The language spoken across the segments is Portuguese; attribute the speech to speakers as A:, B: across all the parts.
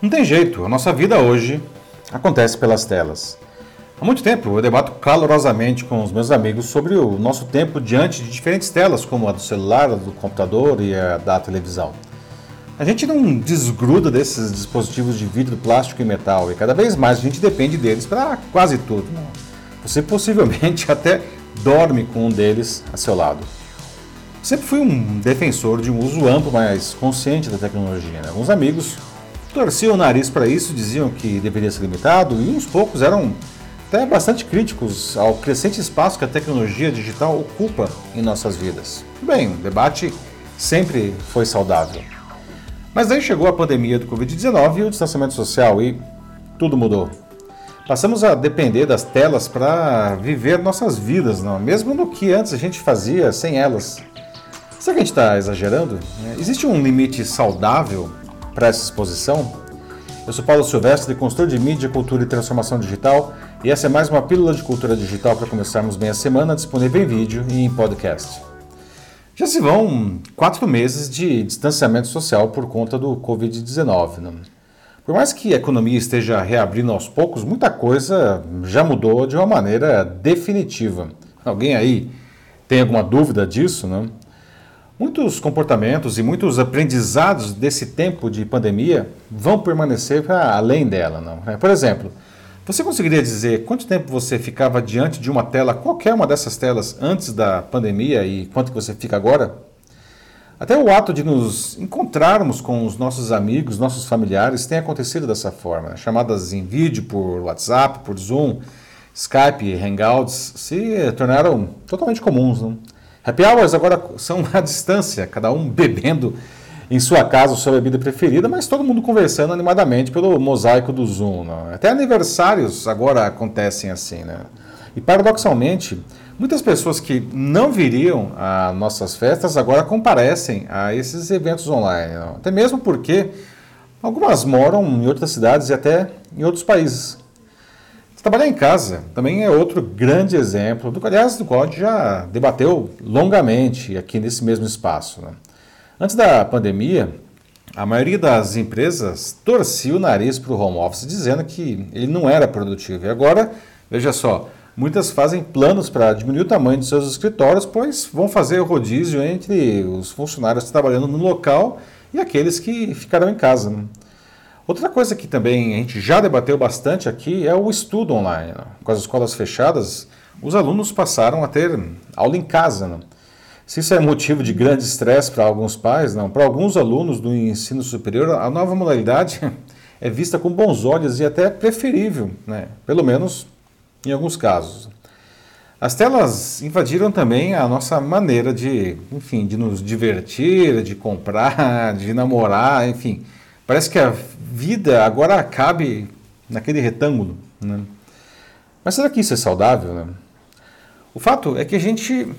A: Não tem jeito, a nossa vida hoje acontece pelas telas. Há muito tempo eu debato calorosamente com os meus amigos sobre o nosso tempo diante de diferentes telas, como a do celular, a do computador e a da televisão. A gente não desgruda desses dispositivos de vidro, plástico e metal e cada vez mais a gente depende deles para quase tudo. Você possivelmente até dorme com um deles a seu lado. Sempre fui um defensor de um uso amplo, mas consciente da tecnologia. Né? Alguns amigos torciam o nariz para isso, diziam que deveria ser limitado, e uns poucos eram até bastante críticos ao crescente espaço que a tecnologia digital ocupa em nossas vidas. Bem, o debate sempre foi saudável. Mas aí chegou a pandemia do Covid-19 e o distanciamento social e tudo mudou. Passamos a depender das telas para viver nossas vidas, não? mesmo no que antes a gente fazia sem elas. Será que a gente está exagerando? Existe um limite saudável para essa exposição? Eu sou Paulo Silvestre, consultor de mídia, cultura e transformação digital, e essa é mais uma pílula de cultura digital para começarmos bem a semana, disponível em vídeo e em podcast. Já se vão quatro meses de distanciamento social por conta do Covid-19. Né? Por mais que a economia esteja reabrindo aos poucos, muita coisa já mudou de uma maneira definitiva. Alguém aí tem alguma dúvida disso? Né? Muitos comportamentos e muitos aprendizados desse tempo de pandemia vão permanecer além dela. Não? É, por exemplo, você conseguiria dizer quanto tempo você ficava diante de uma tela, qualquer uma dessas telas, antes da pandemia e quanto que você fica agora? Até o ato de nos encontrarmos com os nossos amigos, nossos familiares, tem acontecido dessa forma. Né? Chamadas em vídeo por WhatsApp, por Zoom, Skype, Hangouts se tornaram totalmente comuns. Não? Happy hours agora são à distância, cada um bebendo em sua casa sua bebida preferida, mas todo mundo conversando animadamente pelo mosaico do Zoom. Né? Até aniversários agora acontecem assim, né? E paradoxalmente, muitas pessoas que não viriam a nossas festas agora comparecem a esses eventos online. Não? Até mesmo porque algumas moram em outras cidades e até em outros países. Trabalhar em casa também é outro grande exemplo, do, aliás, do qual a gente já debateu longamente aqui nesse mesmo espaço. Né? Antes da pandemia, a maioria das empresas torcia o nariz para o home office, dizendo que ele não era produtivo. E agora, veja só, muitas fazem planos para diminuir o tamanho de seus escritórios, pois vão fazer o rodízio entre os funcionários trabalhando no local e aqueles que ficarão em casa. Né? Outra coisa que também a gente já debateu bastante aqui é o estudo online. Né? Com as escolas fechadas, os alunos passaram a ter aula em casa. Né? Se isso é motivo de grande estresse para alguns pais, não. Para alguns alunos do ensino superior, a nova modalidade é vista com bons olhos e até preferível, né? pelo menos em alguns casos. As telas invadiram também a nossa maneira de, enfim, de nos divertir, de comprar, de namorar, enfim. Parece que a vida agora cabe naquele retângulo. Né? Mas será que isso é saudável? Né? O fato é que a gente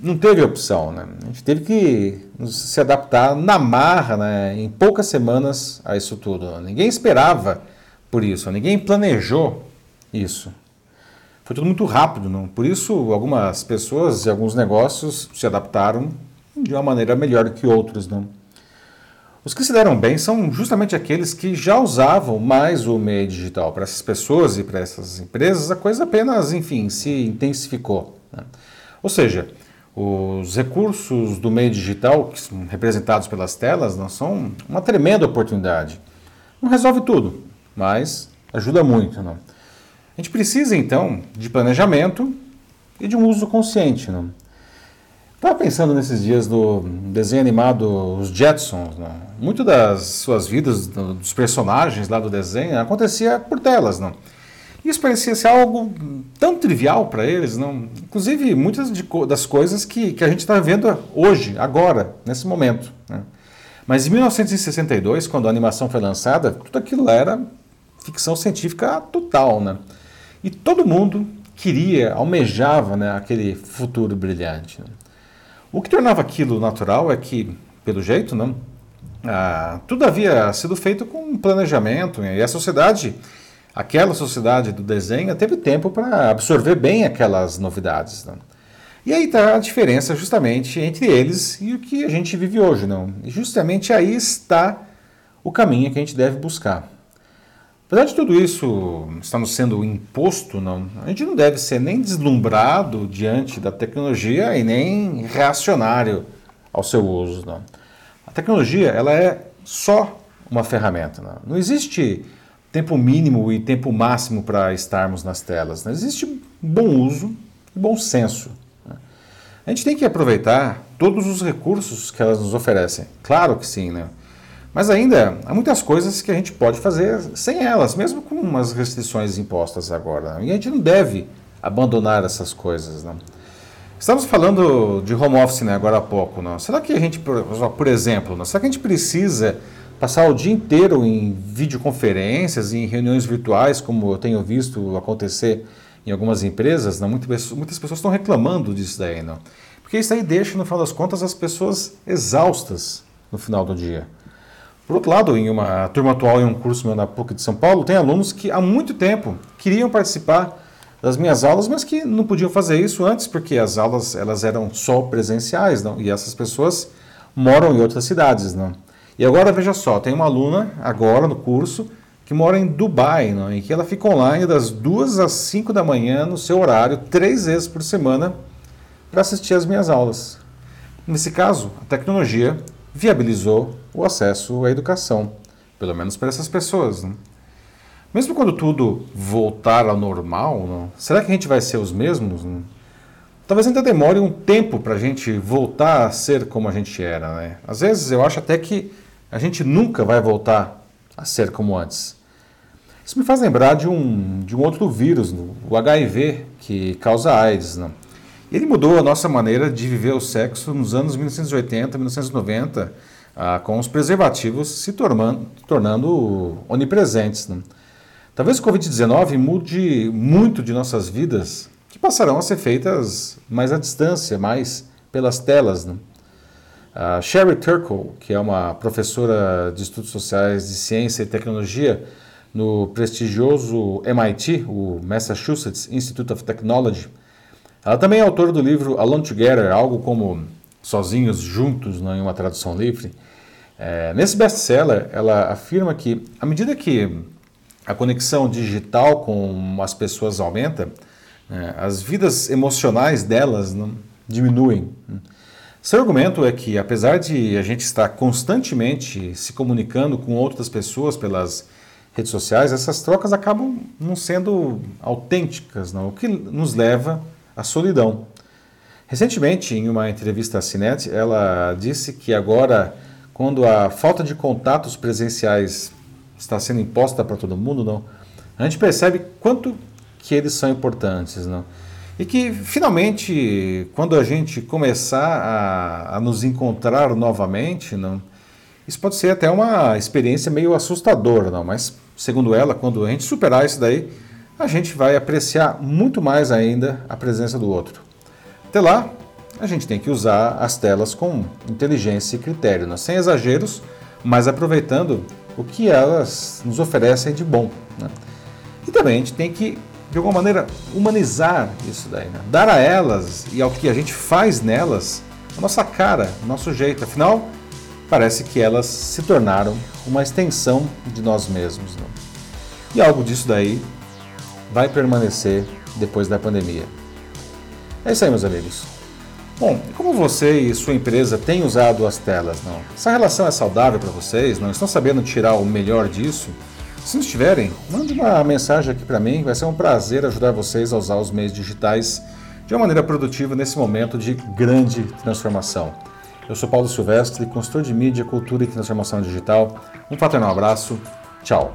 A: não teve opção. Né? A gente teve que se adaptar na marra, né, em poucas semanas, a isso tudo. Ninguém esperava por isso, ninguém planejou isso. Foi tudo muito rápido, não? Por isso, algumas pessoas e alguns negócios se adaptaram de uma maneira melhor que outros, não? Os que se deram bem são justamente aqueles que já usavam mais o meio digital. Para essas pessoas e para essas empresas, a coisa apenas, enfim, se intensificou. Né? Ou seja, os recursos do meio digital, que são representados pelas telas, não são uma tremenda oportunidade. Não resolve tudo, mas ajuda muito. Não? A gente precisa, então, de planejamento e de um uso consciente. Não? Estava pensando nesses dias no desenho animado Os Jetsons. Né? Muito das suas vidas, dos personagens lá do desenho, acontecia por telas. Não? Isso parecia ser algo tão trivial para eles. Não? Inclusive, muitas de, das coisas que, que a gente está vendo hoje, agora, nesse momento. Né? Mas em 1962, quando a animação foi lançada, tudo aquilo era ficção científica total. Né? E todo mundo queria, almejava né, aquele futuro brilhante. Né? O que tornava aquilo natural é que, pelo jeito, não, ah, tudo havia sido feito com planejamento e a sociedade, aquela sociedade do desenho, teve tempo para absorver bem aquelas novidades. Não? E aí está a diferença justamente entre eles e o que a gente vive hoje. Não? E justamente aí está o caminho que a gente deve buscar. Apesar de tudo isso estar nos sendo imposto, não, a gente não deve ser nem deslumbrado diante da tecnologia e nem reacionário ao seu uso. Não. A tecnologia ela é só uma ferramenta. Não, não existe tempo mínimo e tempo máximo para estarmos nas telas. Não existe bom uso e bom senso. A gente tem que aproveitar todos os recursos que elas nos oferecem. Claro que sim, né? Mas ainda há muitas coisas que a gente pode fazer sem elas, mesmo com umas restrições impostas agora. E a gente não deve abandonar essas coisas. Não. Estamos falando de home office né, agora há pouco. Não? Será que a gente, por exemplo, será que a gente precisa passar o dia inteiro em videoconferências, em reuniões virtuais, como eu tenho visto acontecer em algumas empresas? Muitas pessoas estão reclamando disso daí. Não? Porque isso aí deixa, no final das contas, as pessoas exaustas no final do dia. Por outro lado, em uma turma atual, em um curso meu na PUC de São Paulo, tem alunos que há muito tempo queriam participar das minhas aulas, mas que não podiam fazer isso antes, porque as aulas elas eram só presenciais, não? e essas pessoas moram em outras cidades. Não? E agora, veja só, tem uma aluna agora no curso que mora em Dubai, não? e que ela fica online das duas às cinco da manhã no seu horário, três vezes por semana, para assistir às minhas aulas. Nesse caso, a tecnologia viabilizou o acesso à educação, pelo menos para essas pessoas. Né? Mesmo quando tudo voltar ao normal, não? será que a gente vai ser os mesmos? Não? Talvez ainda demore um tempo para a gente voltar a ser como a gente era. Né? Às vezes eu acho até que a gente nunca vai voltar a ser como antes. Isso me faz lembrar de um, de um outro vírus, o HIV, que causa AIDS. Não? Ele mudou a nossa maneira de viver o sexo nos anos 1980, 1990, ah, com os preservativos se tornando, tornando onipresentes. Né? Talvez o Covid-19 mude muito de nossas vidas, que passarão a ser feitas mais à distância, mais pelas telas. Né? A Sherry Turkle, que é uma professora de estudos sociais de ciência e tecnologia no prestigioso MIT, o Massachusetts Institute of Technology, ela também é autora do livro Alone Together, algo como Sozinhos Juntos, não, em uma tradução livre. É, nesse best-seller, ela afirma que, à medida que a conexão digital com as pessoas aumenta, né, as vidas emocionais delas não, diminuem. Seu argumento é que, apesar de a gente estar constantemente se comunicando com outras pessoas pelas redes sociais, essas trocas acabam não sendo autênticas, não? o que nos leva à solidão. Recentemente, em uma entrevista à Cinet, ela disse que agora, quando a falta de contatos presenciais está sendo imposta para todo mundo, não, a gente percebe quanto que eles são importantes, não? E que finalmente, quando a gente começar a, a nos encontrar novamente, não, isso pode ser até uma experiência meio assustadora, não? Mas segundo ela, quando a gente superar isso daí, a gente vai apreciar muito mais ainda a presença do outro. Até lá, a gente tem que usar as telas com inteligência e critério, né? sem exageros, mas aproveitando o que elas nos oferecem de bom. Né? E também a gente tem que, de alguma maneira, humanizar isso daí, né? dar a elas e ao que a gente faz nelas a nossa cara, o nosso jeito. Afinal, parece que elas se tornaram uma extensão de nós mesmos. Né? E algo disso daí vai permanecer depois da pandemia. É isso aí, meus amigos. Bom, como você e sua empresa têm usado as telas, não? Essa relação é saudável para vocês? Não estão sabendo tirar o melhor disso? Se não estiverem, mande uma mensagem aqui para mim. Vai ser um prazer ajudar vocês a usar os meios digitais de uma maneira produtiva nesse momento de grande transformação. Eu sou Paulo Silvestre, consultor de mídia, cultura e transformação digital. Um fraternal abraço. Tchau.